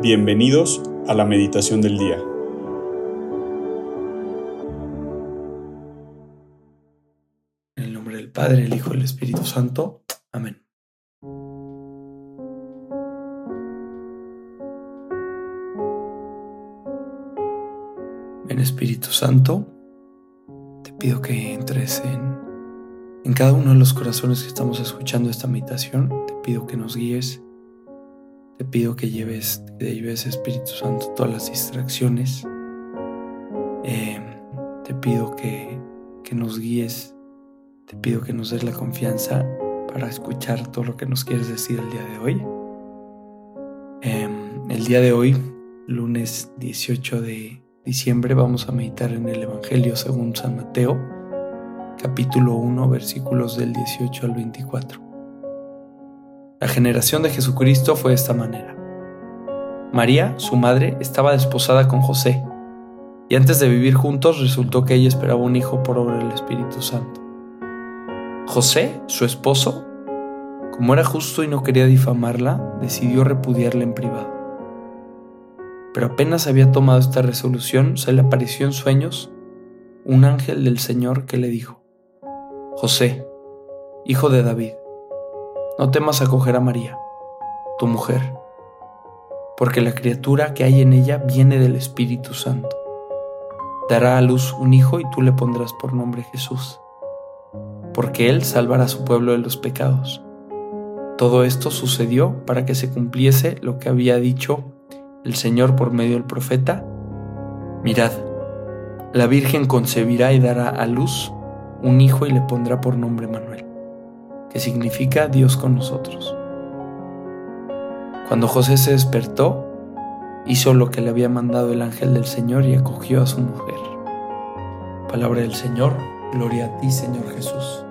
Bienvenidos a la meditación del día. En el nombre del Padre, el Hijo y el Espíritu Santo. Amén. Ven Espíritu Santo, te pido que entres en, en cada uno de los corazones que estamos escuchando esta meditación. Te pido que nos guíes te pido que lleves, que lleves Espíritu Santo todas las distracciones. Em, te pido que, que nos guíes. Te pido que nos des la confianza para escuchar todo lo que nos quieres decir el día de hoy. Em, el día de hoy, lunes 18 de diciembre, vamos a meditar en el Evangelio según San Mateo, capítulo 1, versículos del 18 al 24. La generación de Jesucristo fue de esta manera. María, su madre, estaba desposada con José, y antes de vivir juntos resultó que ella esperaba un hijo por obra del Espíritu Santo. José, su esposo, como era justo y no quería difamarla, decidió repudiarla en privado. Pero apenas había tomado esta resolución, se le apareció en sueños un ángel del Señor que le dijo, José, hijo de David, no temas acoger a María, tu mujer, porque la criatura que hay en ella viene del Espíritu Santo. Dará a luz un hijo y tú le pondrás por nombre Jesús, porque él salvará a su pueblo de los pecados. Todo esto sucedió para que se cumpliese lo que había dicho el Señor por medio del profeta. Mirad, la Virgen concebirá y dará a luz un hijo y le pondrá por nombre Manuel que significa Dios con nosotros. Cuando José se despertó, hizo lo que le había mandado el ángel del Señor y acogió a su mujer. Palabra del Señor, gloria a ti Señor Jesús.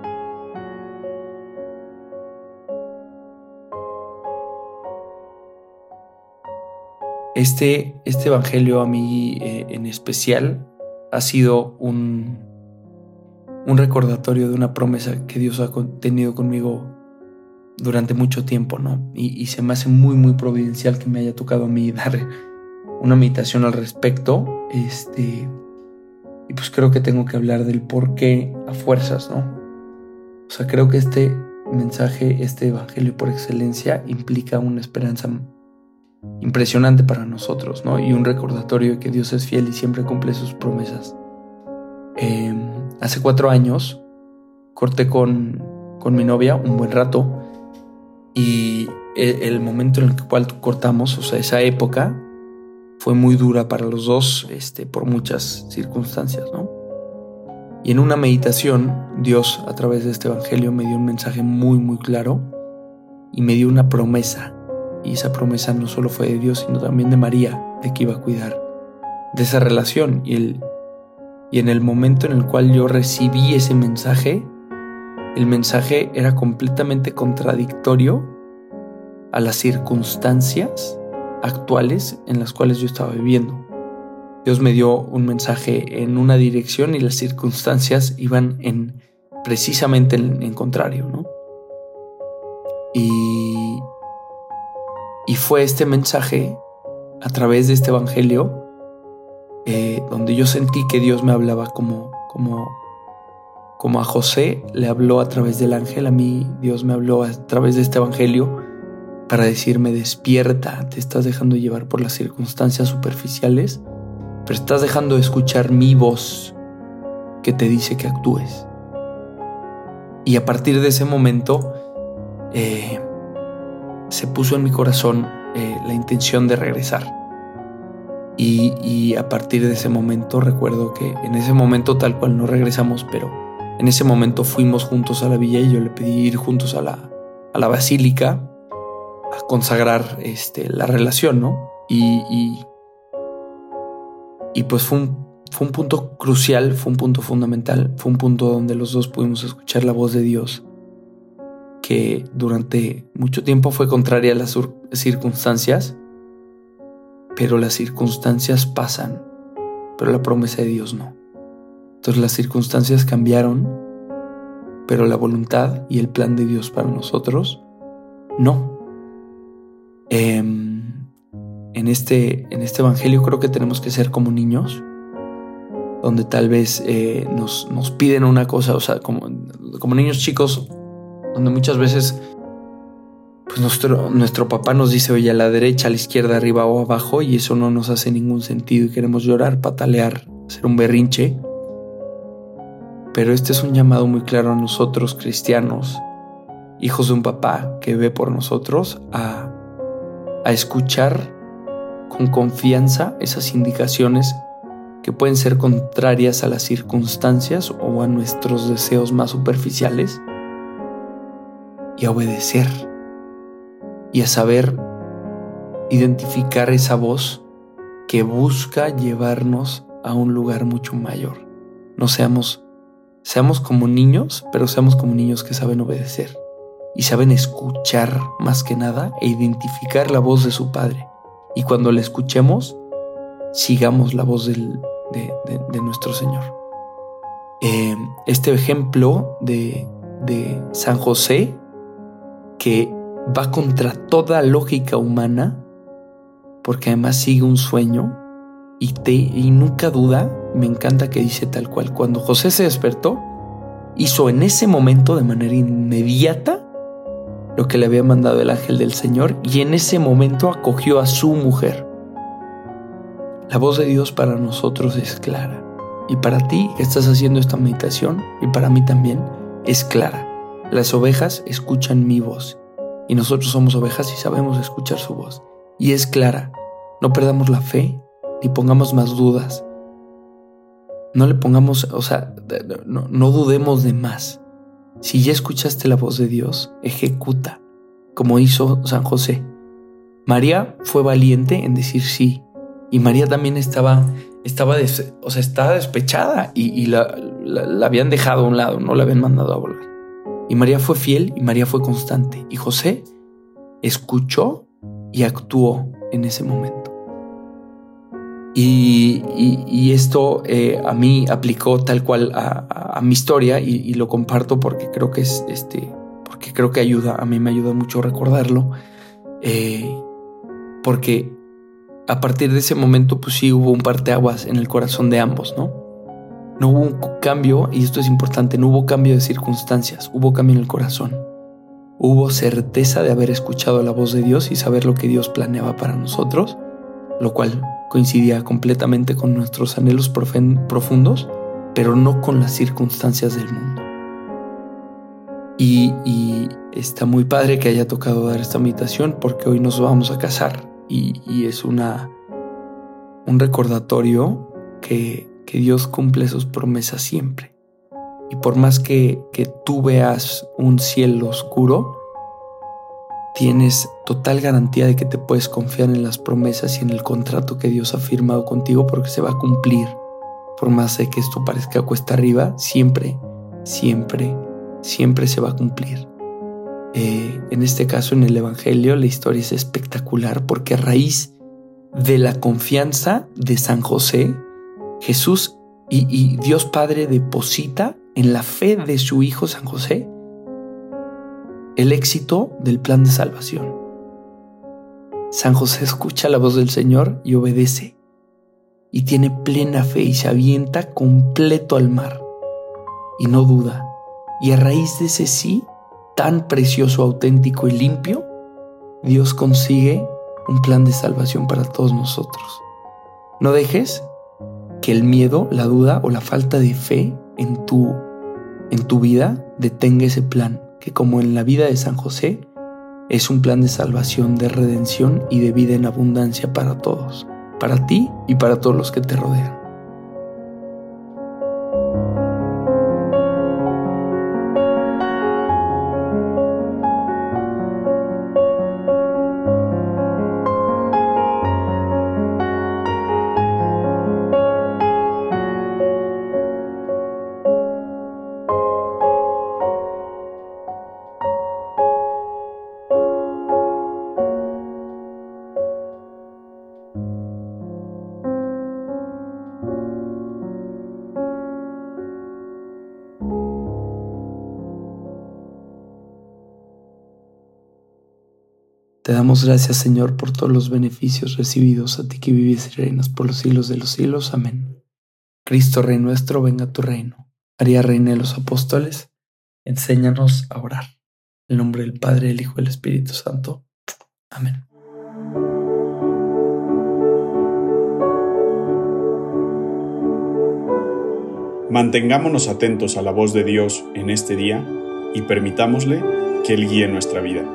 Este, este Evangelio a mí eh, en especial ha sido un, un recordatorio de una promesa que Dios ha tenido conmigo durante mucho tiempo, ¿no? Y, se me hace muy, muy providencial que me haya tocado a mí dar una meditación al respecto. Este, y pues creo que tengo que hablar del por qué a fuerzas, ¿no? O sea, creo que este mensaje, este evangelio por excelencia, implica una esperanza impresionante para nosotros, ¿no? Y un recordatorio de que Dios es fiel y siempre cumple sus promesas. Eh, hace cuatro años corté con, con mi novia un buen rato y el, momento en el cual cortamos, o sea, esa época, fue muy dura para los dos este, por muchas circunstancias, ¿no? Y en una meditación, Dios a través de este Evangelio me dio un mensaje muy, muy claro y me dio una promesa. Y esa promesa no solo fue de Dios, sino también de María, de que iba a cuidar de esa relación. Y el, y en el momento en el cual yo recibí ese mensaje, el mensaje era completamente contradictorio a las circunstancias actuales en las cuales yo estaba viviendo. Dios me dio un mensaje en una dirección y las circunstancias iban en precisamente en, contrario, ¿no? Y, y fue este mensaje a través de este evangelio eh, donde yo sentí que Dios me hablaba como, como, como a José le habló a través del ángel, a mí Dios me habló a través de este evangelio para decirme despierta, te estás dejando llevar por las circunstancias superficiales, pero estás dejando de escuchar mi voz que te dice que actúes. Y a partir de ese momento eh, se puso en mi corazón eh, la intención de regresar. Y, a partir de ese momento recuerdo que en ese momento tal cual no regresamos, pero en ese momento fuimos juntos a la villa y yo le pedí ir juntos a la, a la basílica a consagrar este, la relación, ¿no? Y, y, pues fue un, fue un punto crucial, fue un punto fundamental, fue un punto donde los dos pudimos escuchar la voz de Dios, que durante mucho tiempo fue contraria a las circunstancias, pero las circunstancias pasan, pero la promesa de Dios no. Entonces las circunstancias cambiaron, pero la voluntad y el plan de Dios para nosotros no. Em, en este, en este Evangelio creo que tenemos que ser como niños, donde tal vez eh, nos, nos, piden una cosa, o sea, como, como niños chicos, donde muchas veces pues nuestro, nuestro papá nos dice, oye, a la derecha, a la izquierda, arriba o abajo, y eso no nos hace ningún sentido y queremos llorar, patalear, hacer un berrinche. Pero este es un llamado muy claro a nosotros, cristianos, hijos de un papá que ve por nosotros, a, a escuchar con confianza esas indicaciones que pueden ser contrarias a las circunstancias o a nuestros deseos más superficiales y a obedecer y a saber identificar esa voz que busca llevarnos a un lugar mucho mayor. No seamos, seamos como niños, pero seamos como niños que saben obedecer y saben escuchar más que nada e identificar la voz de su padre. Y cuando la escuchemos, sigamos la voz de, nuestro Señor. Eh, este ejemplo de, de San José, que va contra toda lógica humana, porque además sigue un sueño y, te, y nunca duda, me encanta que dice tal cual, cuando José se despertó, hizo en ese momento de manera inmediata lo que le había mandado el ángel del Señor y en ese momento acogió a su mujer. La voz de Dios para nosotros es clara y para ti que estás haciendo esta meditación y para mí también es clara. Las ovejas escuchan mi voz y nosotros somos ovejas y sabemos escuchar su voz. Y es clara, no perdamos la fe ni pongamos más dudas. No le pongamos, o sea, no, dudemos de más. Si ya escuchaste la voz de Dios, ejecuta, como hizo San José. María fue valiente en decir sí, y María también estaba, estaba, o sea, estaba despechada y, la, la, habían dejado a un lado, no la habían mandado a volar. Y María fue fiel y María fue constante. Y José escuchó y actuó en ese momento. Y, esto eh, a mí aplicó tal cual a, mi historia y, lo comparto porque creo que es este, porque creo que ayuda, a mí me ayuda mucho recordarlo, eh, porque a partir de ese momento pues sí hubo un parteaguas en el corazón de ambos, ¿no? No hubo un cambio, y esto es importante, no hubo cambio de circunstancias, hubo cambio en el corazón. Hubo certeza de haber escuchado la voz de Dios y saber lo que Dios planeaba para nosotros, lo cual coincidía completamente con nuestros anhelos profundos, pero no con las circunstancias del mundo. Y, está muy padre que haya tocado dar esta meditación porque hoy nos vamos a casar y, y es una, un recordatorio que que Dios cumple sus promesas siempre. Y por más que, que tú veas un cielo oscuro, tienes total garantía de que te puedes confiar en las promesas y en el contrato que Dios ha firmado contigo porque se va a cumplir. Por más de que esto parezca cuesta arriba, siempre, siempre, siempre se va a cumplir. Eh, en este caso, en el Evangelio, la historia es espectacular porque a raíz de la confianza de San José, Jesús y, Dios Padre deposita en la fe de su Hijo San José el éxito del plan de salvación. San José escucha la voz del Señor y obedece, y tiene plena fe y se avienta completo al mar, y no duda, y a raíz de ese sí, tan precioso, auténtico y limpio, Dios consigue un plan de salvación para todos nosotros. No dejes que el miedo, la duda o la falta de fe en tu, en tu vida detenga ese plan, que como en la vida de San José, es un plan de salvación, de redención y de vida en abundancia para todos, para ti y para todos los que te rodean. Te damos gracias, Señor, por todos los beneficios recibidos a ti que vives y reinas por los siglos de los siglos. Amén. Cristo, Rey nuestro, venga a tu reino. María, Reina de los Apóstoles, enséñanos a orar. En el nombre del Padre, del Hijo y del Espíritu Santo. Amén. Mantengámonos atentos a la voz de Dios en este día y permitámosle que Él guíe nuestra vida.